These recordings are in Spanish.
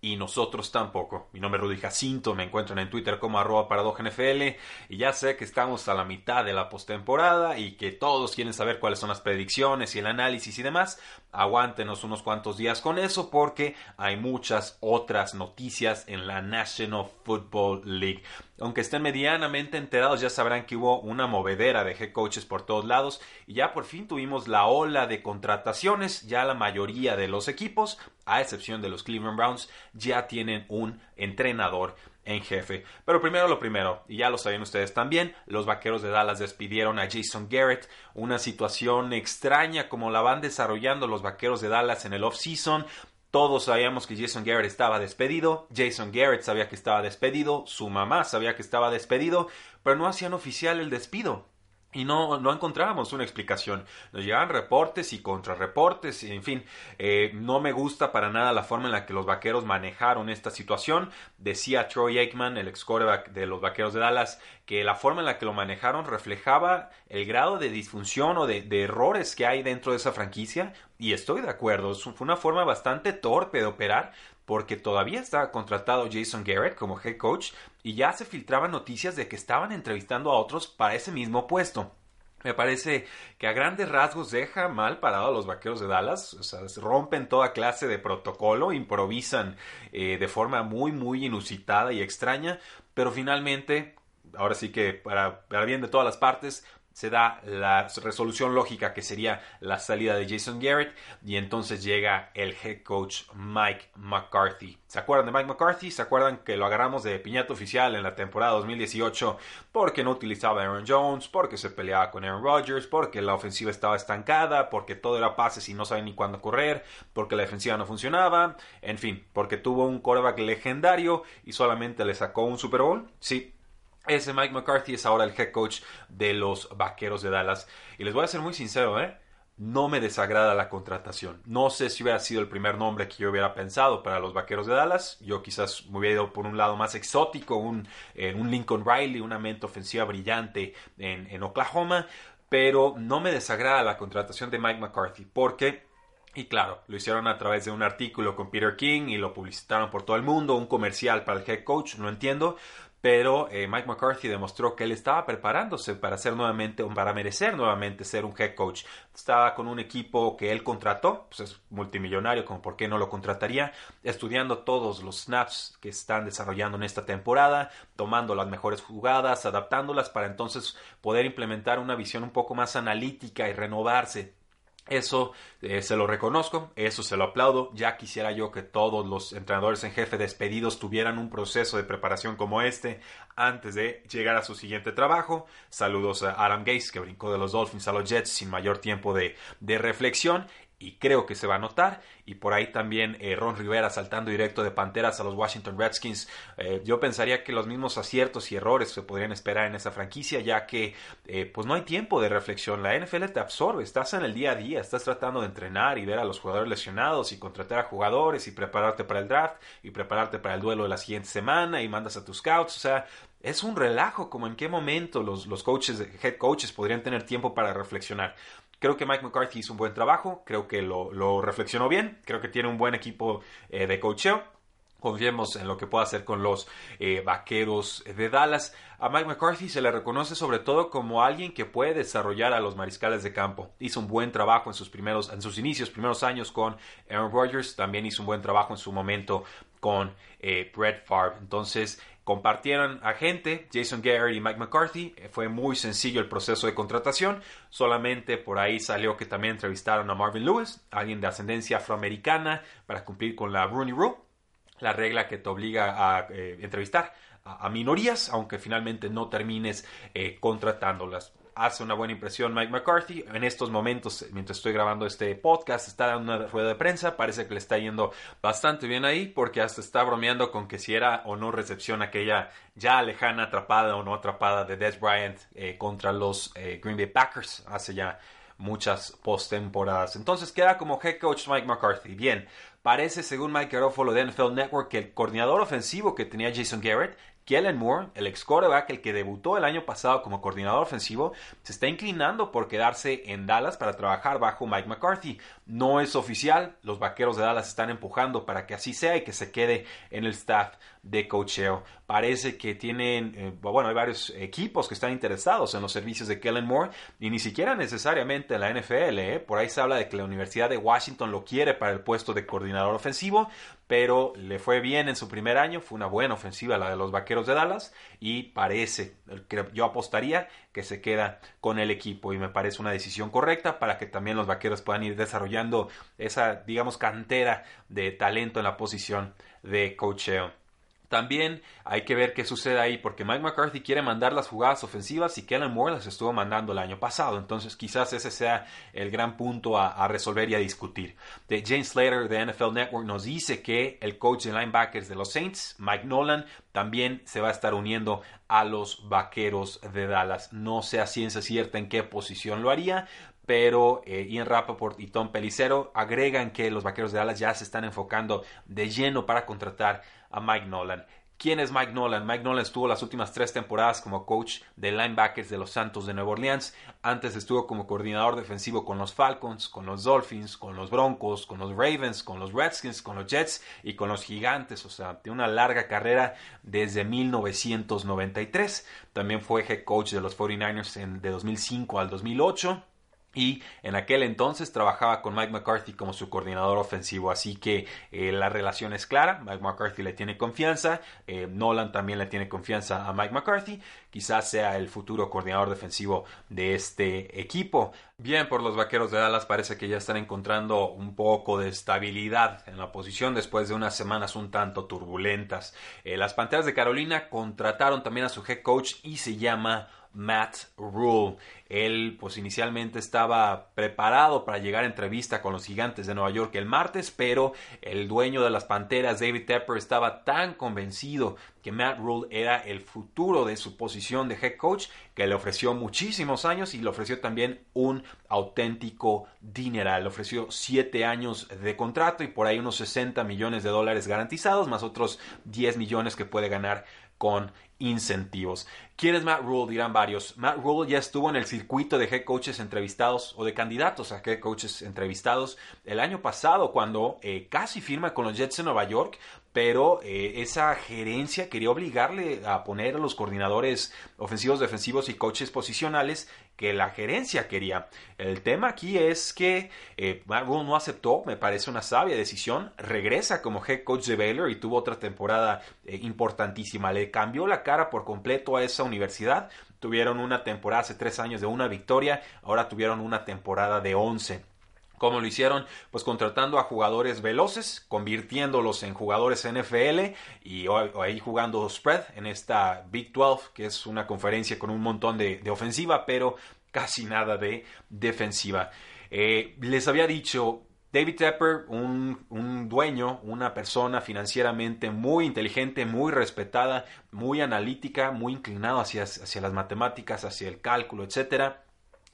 y nosotros tampoco. Mi nombre es Rudy Jacinto, me encuentran en Twitter como arroba NFL y ya sé que estamos a la mitad de la postemporada y que todos quieren saber cuáles son las predicciones y el análisis y demás. Aguántenos unos cuantos días con eso porque hay muchas otras noticias en la National Football League. Aunque estén medianamente enterados, ya sabrán que hubo una movedera de head coaches por todos lados y ya por fin tuvimos la ola de contrataciones. Ya la mayoría de los equipos, a excepción de los Cleveland Browns, ya tienen un entrenador en jefe. Pero primero lo primero, y ya lo saben ustedes también, los Vaqueros de Dallas despidieron a Jason Garrett, una situación extraña como la van desarrollando los Vaqueros de Dallas en el off-season. Todos sabíamos que Jason Garrett estaba despedido, Jason Garrett sabía que estaba despedido, su mamá sabía que estaba despedido, pero no hacían oficial el despido. Y no, no encontrábamos una explicación. Nos llegaban reportes y contrarreportes, en fin, eh, no me gusta para nada la forma en la que los vaqueros manejaron esta situación. Decía Troy Aikman, el ex quarterback de los vaqueros de Dallas, que la forma en la que lo manejaron reflejaba el grado de disfunción o de, de errores que hay dentro de esa franquicia. Y estoy de acuerdo, fue una forma bastante torpe de operar, porque todavía estaba contratado Jason Garrett como head coach y ya se filtraban noticias de que estaban entrevistando a otros para ese mismo puesto. Me parece que a grandes rasgos deja mal parado a los vaqueros de Dallas. O sea, rompen toda clase de protocolo, improvisan eh, de forma muy, muy inusitada y extraña. Pero finalmente, ahora sí que para, para bien de todas las partes, se da la resolución lógica que sería la salida de Jason Garrett y entonces llega el head coach Mike McCarthy. ¿Se acuerdan de Mike McCarthy? ¿Se acuerdan que lo agarramos de piñata oficial en la temporada 2018 porque no utilizaba a Aaron Jones, porque se peleaba con Aaron Rodgers, porque la ofensiva estaba estancada, porque todo era pases y no sabía ni cuándo correr, porque la defensiva no funcionaba, en fin, porque tuvo un quarterback legendario y solamente le sacó un Super Bowl? Sí, ese Mike McCarthy es ahora el head coach de los Vaqueros de Dallas. Y les voy a ser muy sincero, ¿eh? No me desagrada la contratación. No sé si hubiera sido el primer nombre que yo hubiera pensado para los Vaqueros de Dallas. Yo quizás me hubiera ido por un lado más exótico, un, Lincoln Riley, una mente ofensiva brillante en, en Oklahoma. Pero no me desagrada la contratación de Mike McCarthy porque y claro, lo hicieron a través de un artículo con Peter King y lo publicitaron por todo el mundo, un comercial para el head coach, no entiendo, pero eh, Mike McCarthy demostró que él estaba preparándose para ser nuevamente, para merecer nuevamente ser un head coach. Estaba con un equipo que él contrató, pues es multimillonario, como por qué no lo contrataría, estudiando todos los snaps que están desarrollando en esta temporada, tomando las mejores jugadas, adaptándolas para entonces poder implementar una visión un poco más analítica y renovarse eso eh, se lo reconozco, eso se lo aplaudo. Ya quisiera yo que todos los entrenadores en jefe despedidos tuvieran un proceso de preparación como este antes de llegar a su siguiente trabajo. Saludos a Adam Gates, que brincó de los Dolphins a los Jets sin mayor tiempo de, de reflexión y creo que se va a notar. Y por ahí también eh, Ron Rivera saltando directo de Panteras a los Washington Redskins. Eh, yo pensaría que los mismos aciertos y errores se podrían esperar en esa franquicia, ya que eh, pues no hay tiempo de reflexión. La NFL te absorbe, estás en el día a día, estás tratando de entrenar y ver a los jugadores lesionados y contratar a jugadores y prepararte para el draft y prepararte para el duelo de la siguiente semana y mandas a tus scouts. O sea, es un relajo, como en qué momento los, los coaches, head coaches podrían tener tiempo para reflexionar. Creo que Mike McCarthy hizo un buen trabajo, creo que lo, reflexionó bien, creo que tiene un buen equipo eh, de coacheo. Confiemos en lo que pueda hacer con los eh, vaqueros de Dallas. A Mike McCarthy se le reconoce sobre todo como alguien que puede desarrollar a los mariscales de campo. Hizo un buen trabajo en sus primeros, en sus inicios, primeros años con Aaron Rodgers. También hizo un buen trabajo en su momento con eh, Brett Favre. Entonces, compartieron agente, Jason Garrett y Mike McCarthy. Eh, fue muy sencillo el proceso de contratación. Solamente por ahí salió que también entrevistaron a Marvin Lewis, alguien de ascendencia afroamericana, para cumplir con la Rooney Rule, la regla que te obliga a eh, entrevistar a, minorías, aunque finalmente no termines eh, contratándolas hace una buena impresión Mike McCarthy. En estos momentos, mientras estoy grabando este podcast, está dando una rueda de prensa. Parece que le está yendo bastante bien ahí porque hasta está bromeando con que si era o no recepción aquella ya lejana atrapada o no atrapada de Des Bryant eh, contra los eh, Green Bay Packers hace ya muchas postemporadas. Entonces queda como head coach Mike McCarthy. Bien, parece según Mike Garofalo de NFL Network que el coordinador ofensivo que tenía Jason Garrett Kellen Moore, el ex quarterback, el que debutó el año pasado como coordinador ofensivo, se está inclinando por quedarse en Dallas para trabajar bajo Mike McCarthy. No es oficial, los vaqueros de Dallas están empujando para que así sea y que se quede en el staff de cocheo. Parece que tienen, eh, bueno, hay varios equipos que están interesados en los servicios de Kellen Moore y ni siquiera necesariamente en la NFL. ¿eh? Por ahí se habla de que la Universidad de Washington lo quiere para el puesto de coordinador ofensivo, pero le fue bien en su primer año, fue una buena ofensiva la de los Vaqueros de Dallas y parece, yo apostaría que se queda con el equipo y me parece una decisión correcta para que también los Vaqueros puedan ir desarrollando esa, digamos, cantera de talento en la posición de cocheo. También hay que ver qué sucede ahí, porque Mike McCarthy quiere mandar las jugadas ofensivas y Kellen Moore las estuvo mandando el año pasado. Entonces, quizás ese sea el gran punto a, resolver y a discutir. De James Slater de NFL Network nos dice que el coach de linebackers de los Saints, Mike Nolan, también se va a estar uniendo a los vaqueros de Dallas. No sé a ciencia cierta en qué posición lo haría, pero eh, Ian Rappaport y Tom Pelicero agregan que los vaqueros de Dallas ya se están enfocando de lleno para contratar a Mike Nolan. ¿Quién es Mike Nolan? Mike Nolan estuvo las últimas tres temporadas como coach de linebackers de los Santos de Nueva Orleans. Antes estuvo como coordinador defensivo con los Falcons, con los Dolphins, con los Broncos, con los Ravens, con los Redskins, con los Jets y con los Gigantes. O sea, tiene una larga carrera desde 1993. También fue head coach de los 49ers de 2005 al 2008 y en aquel entonces trabajaba con Mike McCarthy como su coordinador ofensivo, así que eh, la relación es clara, Mike McCarthy le tiene confianza, eh, Nolan también le tiene confianza a Mike McCarthy, quizás sea el futuro coordinador defensivo de este equipo. Bien, por los Vaqueros de Dallas parece que ya están encontrando un poco de estabilidad en la posición después de unas semanas un tanto turbulentas. Eh, las Panteras de Carolina contrataron también a su head coach y se llama Matt Rule. Él pues inicialmente estaba preparado para llegar a entrevista con los gigantes de Nueva York el martes, pero el dueño de las Panteras, David Tepper, estaba tan convencido que Matt Rule era el futuro de su posición de head coach que le ofreció muchísimos años y le ofreció también un auténtico dineral. Le ofreció siete años de contrato y por ahí unos 60 millones de dólares garantizados, más otros 10 millones que puede ganar con incentivos. ¿Quién es Matt Rule? Dirán varios. Matt Rule ya estuvo en el circuito de head coaches entrevistados o de candidatos a head coaches entrevistados el año pasado cuando eh, casi firma con los Jets de Nueva York, pero eh, esa gerencia quería obligarle a poner a los coordinadores ofensivos, defensivos y coaches posicionales que la gerencia quería. El tema aquí es que eh, no aceptó, me parece una sabia decisión, regresa como head coach de Baylor y tuvo otra temporada eh, importantísima, le cambió la cara por completo a esa universidad, tuvieron una temporada hace tres años de una victoria, ahora tuvieron una temporada de once. ¿Cómo lo hicieron? Pues contratando a jugadores veloces, convirtiéndolos en jugadores NFL y ahí jugando spread en esta Big 12, que es una conferencia con un montón de, ofensiva, pero casi nada de defensiva. Eh, les había dicho, David Tepper, un, dueño, una persona financieramente muy inteligente, muy respetada, muy analítica, muy inclinado hacia, hacia las matemáticas, hacia el cálculo, etcétera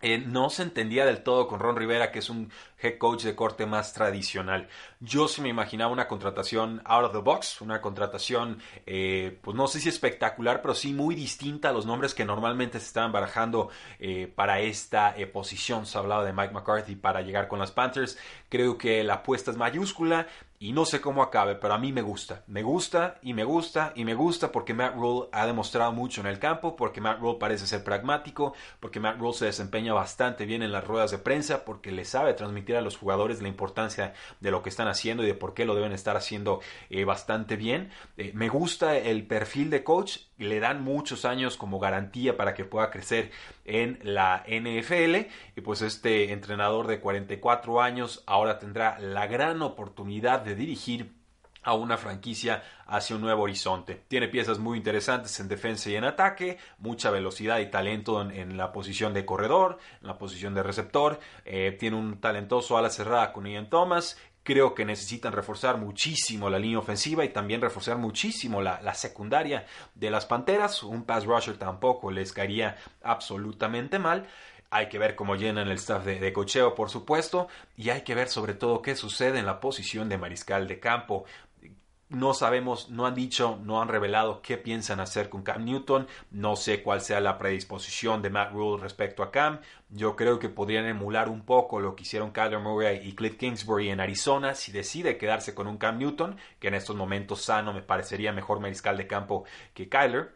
eh, no se entendía del todo con Ron Rivera, que es un head coach de corte más tradicional. Yo sí me imaginaba una contratación out of the box, una contratación, eh, pues no sé si espectacular, pero sí muy distinta a los nombres que normalmente se estaban barajando eh, para esta posición. Se hablaba de Mike McCarthy para llegar con las Panthers. Creo que la apuesta es mayúscula y no sé cómo acabe, pero a mí me gusta. Me gusta y me gusta y me gusta porque Matt Rule ha demostrado mucho en el campo, porque Matt Rule parece ser pragmático, porque Matt Rule se desempeña bastante bien en las ruedas de prensa, porque le sabe transmitir a los jugadores la importancia de lo que están haciendo y de por qué lo deben estar haciendo eh, bastante bien. Eh, me gusta el perfil de coach, le dan muchos años como garantía para que pueda crecer en la NFL y pues este entrenador de 44 años ahora tendrá la gran oportunidad de dirigir a una franquicia hacia un nuevo horizonte. Tiene piezas muy interesantes en defensa y en ataque, mucha velocidad y talento en, la posición de corredor, en la posición de receptor. Eh, tiene un talentoso ala cerrada con Ian Thomas. Creo que necesitan reforzar muchísimo la línea ofensiva y también reforzar muchísimo la, la secundaria de las Panteras. Un pass rusher tampoco les caería absolutamente mal. Hay que ver cómo llenan el staff de, cocheo, por supuesto, y hay que ver sobre todo qué sucede en la posición de mariscal de campo. No sabemos, no han dicho, no han revelado qué piensan hacer con Cam Newton. No sé cuál sea la predisposición de Matt Rule respecto a Cam. Yo creo que podrían emular un poco lo que hicieron Kyler Murray y Cliff Kingsbury en Arizona si decide quedarse con un Cam Newton, que en estos momentos sano me parecería mejor mariscal de campo que Kyler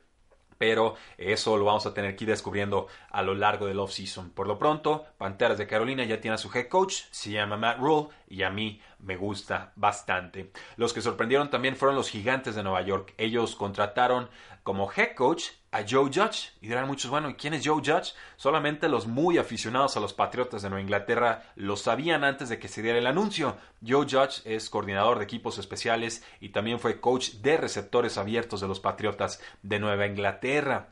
pero eso lo vamos a tener que ir descubriendo a lo largo del offseason. Por lo pronto, Panteras de Carolina ya tiene a su head coach, se llama Matt Rule y a mí me gusta bastante. Los que sorprendieron también fueron los Gigantes de Nueva York. Ellos contrataron como head coach a Joe Judge. Y dirán muchos, bueno, ¿y quién es Joe Judge? Solamente los muy aficionados a los Patriotas de Nueva Inglaterra lo sabían antes de que se diera el anuncio. Joe Judge es coordinador de equipos especiales y también fue coach de receptores abiertos de los Patriotas de Nueva Inglaterra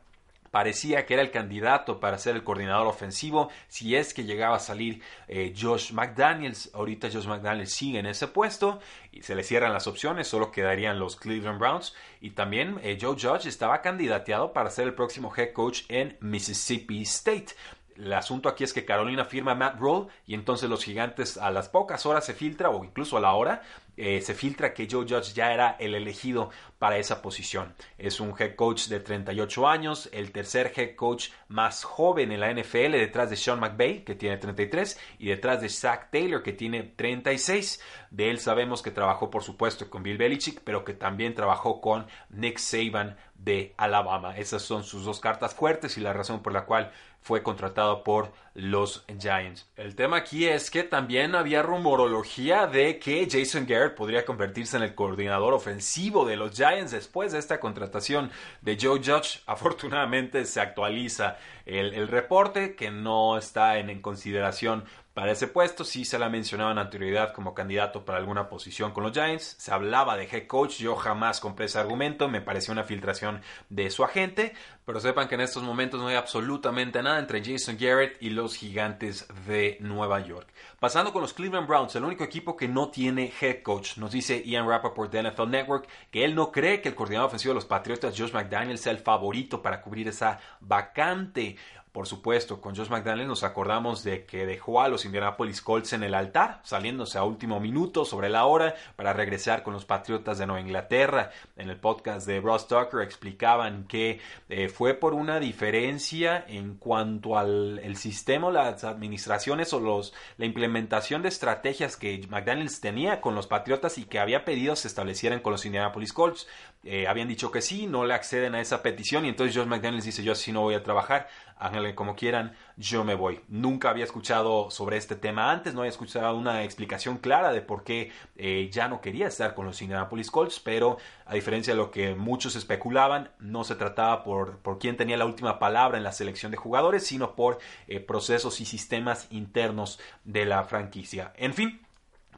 parecía que era el candidato para ser el coordinador ofensivo si es que llegaba a salir eh, Josh McDaniels. Ahorita Josh McDaniels sigue en ese puesto y se le cierran las opciones, solo quedarían los Cleveland Browns y también eh, Joe Judge estaba candidateado para ser el próximo head coach en Mississippi State. El asunto aquí es que Carolina firma Matt Rule y entonces los gigantes a las pocas horas se filtra o incluso a la hora eh, se filtra que Joe Judge ya era el elegido para esa posición. Es un head coach de 38 años, el tercer head coach más joven en la NFL detrás de Sean McVay que tiene 33 y detrás de Zach Taylor que tiene 36. De él sabemos que trabajó por supuesto con Bill Belichick pero que también trabajó con Nick Saban de Alabama. Esas son sus dos cartas fuertes y la razón por la cual fue contratado por los Giants. El tema aquí es que también había rumorología de que Jason Garrett podría convertirse en el coordinador ofensivo de los Giants después de esta contratación de Joe Judge. Afortunadamente se actualiza el, reporte que no está en consideración para ese puesto sí se le ha mencionado en anterioridad como candidato para alguna posición con los Giants. Se hablaba de head coach. Yo jamás compré ese argumento. Me pareció una filtración de su agente. Pero sepan que en estos momentos no hay absolutamente nada entre Jason Garrett y los gigantes de Nueva York. Pasando con los Cleveland Browns, el único equipo que no tiene head coach. Nos dice Ian Rappaport de NFL Network que él no cree que el coordinador ofensivo de los Patriotas, Josh McDaniel, sea el favorito para cubrir esa vacante. Por supuesto, con Josh McDaniel nos acordamos de que dejó a los Indianapolis Colts en el altar, saliéndose a último minuto sobre la hora para regresar con los Patriotas de Nueva Inglaterra. En el podcast de Ross Tucker explicaban que eh, fue por una diferencia en cuanto al el sistema, las administraciones o los, la implementación de estrategias que McDaniels tenía con los Patriotas y que había pedido se establecieran con los Indianapolis Colts. Eh, habían dicho que sí, no le acceden a esa petición y entonces Josh McDaniels dice yo así no voy a trabajar háganle como quieran, yo me voy. Nunca había escuchado sobre este tema antes, no había escuchado una explicación clara de por qué eh, ya no quería estar con los Indianapolis Colts, pero a diferencia de lo que muchos especulaban, no se trataba por, por quién tenía la última palabra en la selección de jugadores, sino por eh, procesos y sistemas internos de la franquicia. En fin,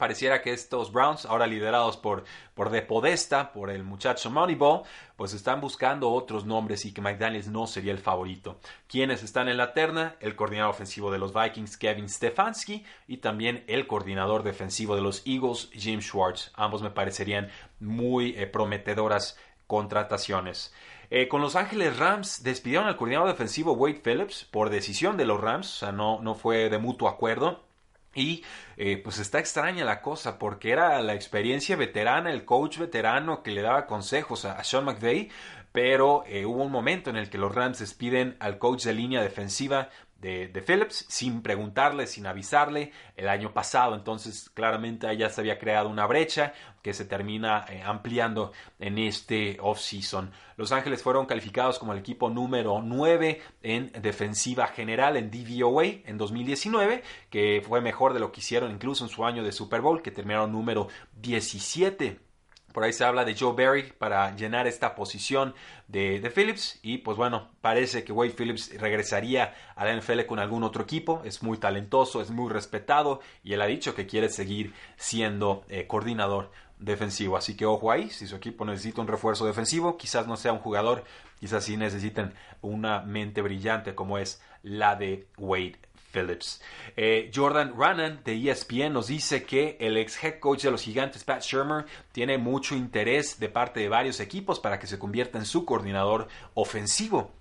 pareciera que estos Browns, ahora liderados por, por De Podesta, por el muchacho Moneyball, pues están buscando otros nombres y que McDaniels no sería el favorito. ¿Quiénes están en la terna? El coordinador ofensivo de los Vikings, Kevin Stefanski, y también el coordinador defensivo de los Eagles, Jim Schwartz. Ambos me parecerían muy eh, prometedoras contrataciones. Eh, con Los Ángeles Rams despidieron al coordinador defensivo Wade Phillips por decisión de los Rams, o sea, no, no fue de mutuo acuerdo. Y eh, pues está extraña la cosa porque era la experiencia veterana, el coach veterano que le daba consejos a, Sean McVay, pero eh, hubo un momento en el que los Rams despiden al coach de línea defensiva de, Phillips sin preguntarle, sin avisarle el año pasado. Entonces, claramente ya se había creado una brecha que se termina eh, ampliando en este off-season. Los Ángeles fueron calificados como el equipo número 9 en defensiva general en DVOA en 2019, que fue mejor de lo que hicieron incluso en su año de Super Bowl, que terminaron número 17 por ahí se habla de Joe Barry para llenar esta posición de, de, Phillips. Y pues bueno, parece que Wade Phillips regresaría a la NFL con algún otro equipo. Es muy talentoso, es muy respetado y él ha dicho que quiere seguir siendo eh, coordinador defensivo. Así que ojo ahí, si su equipo necesita un refuerzo defensivo, quizás no sea un jugador, quizás sí necesiten una mente brillante como es la de Wade Phillips. Eh, Jordan Rannan de ESPN nos dice que el ex head coach de los gigantes, Pat Shermer, tiene mucho interés de parte de varios equipos para que se convierta en su coordinador ofensivo.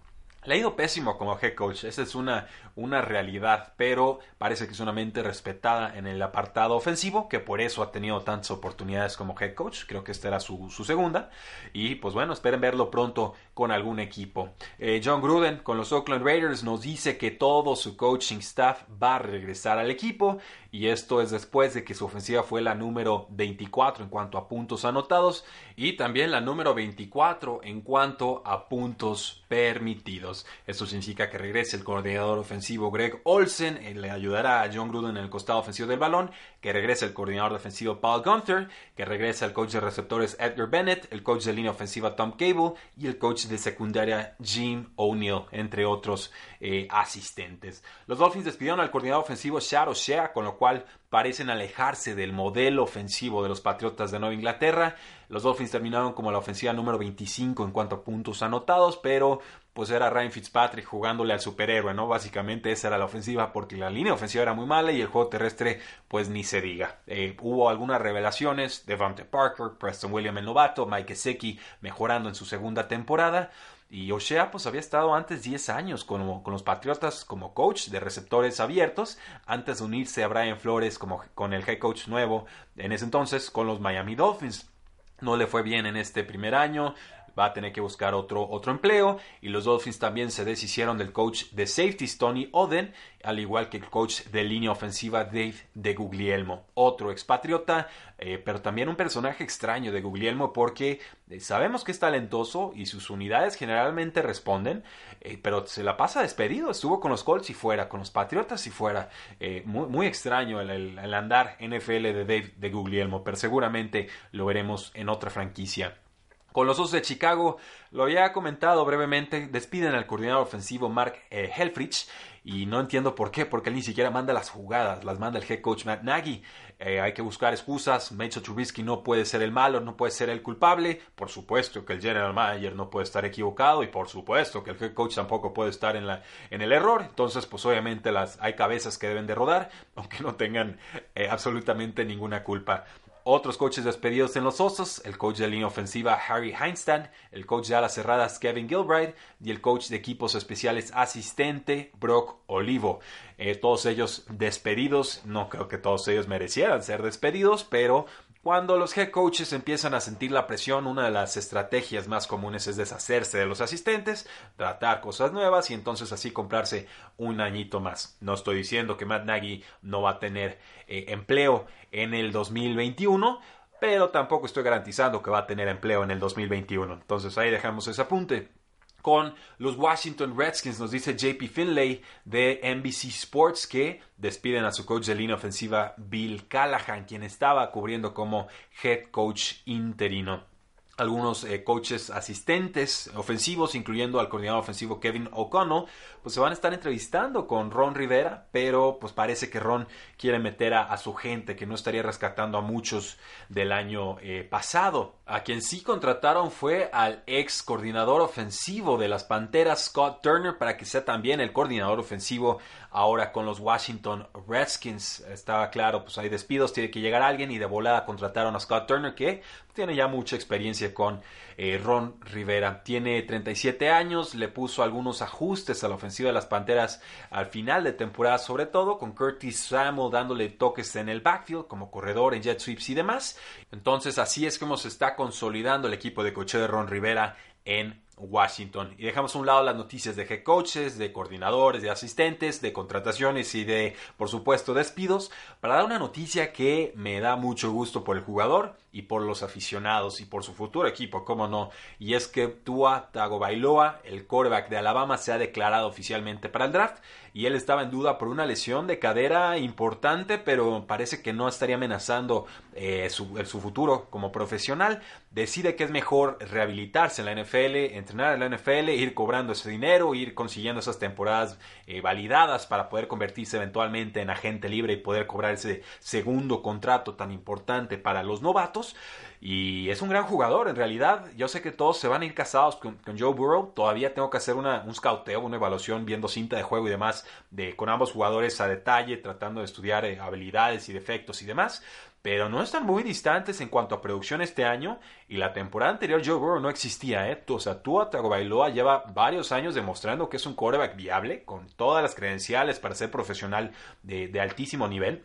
Le ha ido pésimo como head coach, esa es una, una realidad, pero parece que es una mente respetada en el apartado ofensivo, que por eso ha tenido tantas oportunidades como head coach, creo que esta era su, segunda, y pues bueno, esperen verlo pronto con algún equipo. Eh, John Gruden con los Oakland Raiders nos dice que todo su coaching staff va a regresar al equipo, y esto es después de que su ofensiva fue la número 24 en cuanto a puntos anotados y también la número 24 en cuanto a puntos permitidos. Esto significa que regrese el coordinador ofensivo Greg Olsen, eh, le ayudará a John Gruden en el costado ofensivo del balón, que regrese el coordinador defensivo Paul Gunther, que regrese el coach de receptores Edgar Bennett, el coach de línea ofensiva Tom Cable y el coach de secundaria Jim O'Neill, entre otros eh, asistentes. Los Dolphins despidieron al coordinador ofensivo Shadow Shea, con lo cual parecen alejarse del modelo ofensivo de los Patriotas de Nueva Inglaterra. Los Dolphins terminaron como la ofensiva número 25 en cuanto a puntos anotados, pero pues era Ryan Fitzpatrick jugándole al superhéroe, ¿no? Básicamente esa era la ofensiva porque la línea ofensiva era muy mala y el juego terrestre pues ni se diga. Eh, hubo algunas revelaciones, Devante Parker, Preston William el novato, Mike Gesicki mejorando en su segunda temporada. Y O'Shea pues había estado antes 10 años con, con, los Patriotas como coach de receptores abiertos, antes de unirse a Brian Flores como con el head coach nuevo en ese entonces con los Miami Dolphins. No le fue bien en este primer año, va a tener que buscar otro, otro empleo. Y los Dolphins también se deshicieron del coach de safety Tony Oden, al igual que el coach de línea ofensiva Dave de Guglielmo, otro expatriota, eh, pero también un personaje extraño de Guglielmo porque eh, sabemos que es talentoso y sus unidades generalmente responden, eh, pero se la pasa despedido, estuvo con los Colts y fuera, con los Patriotas y fuera, muy, extraño el, el andar NFL de Dave de Guglielmo, pero seguramente lo veremos en otra franquicia. Con los Osos de Chicago, lo había comentado brevemente, despiden al coordinador ofensivo Mark eh, Helfrich y no entiendo por qué, porque él ni siquiera manda las jugadas, las manda el head coach Matt Nagy. Eh, hay que buscar excusas, Mitchell Trubisky no puede ser el malo, no puede ser el culpable, por supuesto que el general manager no puede estar equivocado y por supuesto que el head coach tampoco puede estar en, la, en el error, entonces pues obviamente las, hay cabezas que deben de rodar, aunque no tengan eh, absolutamente ninguna culpa. Otros coaches despedidos en los Osos, el coach de línea ofensiva Harry Heinstein, el coach de alas cerradas Kevin Gilbride y el coach de equipos especiales asistente Brock Olivo. Eh, todos ellos despedidos, no creo que todos ellos merecieran ser despedidos, pero cuando los head coaches empiezan a sentir la presión, una de las estrategias más comunes es deshacerse de los asistentes, tratar cosas nuevas y entonces así comprarse un añito más. No estoy diciendo que Matt Nagy no va a tener eh, empleo en el 2021, pero tampoco estoy garantizando que va a tener empleo en el 2021. Entonces ahí dejamos ese apunte con los Washington Redskins, nos dice JP Finlay de NBC Sports que despiden a su coach de línea ofensiva Bill Callahan, quien estaba cubriendo como head coach interino algunos eh, coaches asistentes ofensivos, incluyendo al coordinador ofensivo Kevin O'Connell, pues se van a estar entrevistando con Ron Rivera, pero pues parece que Ron quiere meter a, su gente, que no estaría rescatando a muchos del año eh, pasado. A quien sí contrataron fue al ex coordinador ofensivo de las Panteras, Scott Turner, para que sea también el coordinador ofensivo ahora con los Washington Redskins. Estaba claro, pues hay despidos, tiene que llegar alguien y de volada contrataron a Scott Turner que tiene ya mucha experiencia con eh, Ron Rivera. Tiene 37 años, le puso algunos ajustes a la ofensiva de las Panteras al final de temporada, sobre todo con Curtis Samuel dándole toques en el backfield como corredor en jet sweeps y demás. Entonces así es como se está consolidando el equipo de coche de Ron Rivera en Washington. Y dejamos a un lado las noticias de head coaches, de coordinadores, de asistentes, de contrataciones y de, por supuesto, despidos, para dar una noticia que me da mucho gusto por el jugador y por los aficionados y por su futuro equipo, cómo no. Y es que Tua Tagovailoa, el quarterback de Alabama, se ha declarado oficialmente para el draft y él estaba en duda por una lesión de cadera importante, pero parece que no estaría amenazando eh, su, su, futuro como profesional. Decide que es mejor rehabilitarse en la NFL, entrenar en la NFL, ir cobrando ese dinero, ir consiguiendo esas temporadas eh, validadas para poder convertirse eventualmente en agente libre y poder cobrar ese segundo contrato tan importante para los novatos Y es un gran jugador, en realidad. Yo sé que todos se van a ir casados con, Joe Burrow. Todavía tengo que hacer un scouteo, una evaluación, viendo cinta de juego y demás, de, con ambos jugadores a detalle, tratando de estudiar eh, habilidades y defectos y demás. Pero no están muy distantes en cuanto a producción este año. Y la temporada anterior Joe Burrow no existía, ¿eh? O sea, Tua Tagovailoa lleva varios años demostrando que es un quarterback viable, con todas las credenciales para ser profesional de altísimo nivel.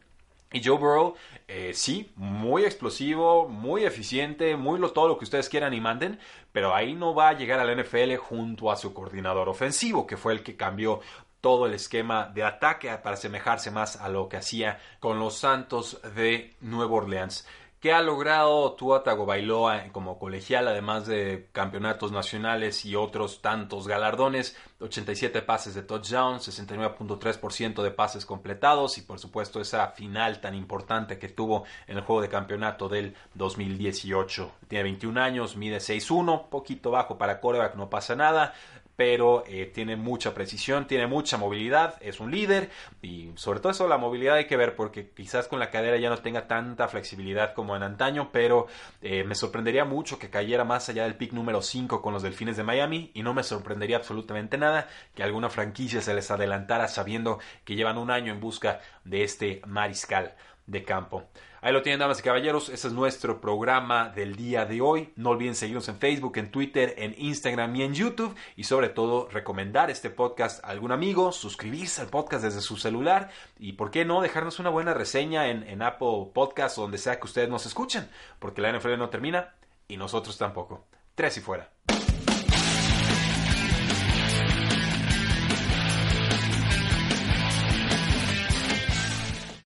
Y Joe Burrow, eh, sí, muy explosivo, muy eficiente, muy lo, todo lo que ustedes quieran y manden, pero ahí no va a llegar al NFL junto a su coordinador ofensivo, que fue el que cambió todo el esquema de ataque para asemejarse más a lo que hacía con los Santos de Nueva Orleans. ¿Qué ha logrado Tua Tagovailoa como colegial, además de campeonatos nacionales y otros tantos galardones? 87 pases de touchdown, 69.3% de pases completados y por supuesto esa final tan importante que tuvo en el juego de campeonato del 2018. Tiene 21 años, mide 6'1, poquito bajo para coreback, no pasa nada pero eh, tiene mucha precisión, tiene mucha movilidad, es un líder y sobre todo eso la movilidad hay que ver porque quizás con la cadera ya no tenga tanta flexibilidad como en antaño, pero eh, me sorprendería mucho que cayera más allá del pick número 5 con los Delfines de Miami y no me sorprendería absolutamente nada que alguna franquicia se les adelantara sabiendo que llevan un año en busca de este mariscal de campo. Ahí lo tienen, damas y caballeros. Ese es nuestro programa del día de hoy. No olviden seguirnos en Facebook, en Twitter, en Instagram y en YouTube. Y sobre todo, recomendar este podcast a algún amigo, suscribirse al podcast desde su celular. Y por qué no, dejarnos una buena reseña en, en Apple Podcast o donde sea que ustedes nos escuchen. Porque la NFL no termina y nosotros tampoco. Tres y fuera.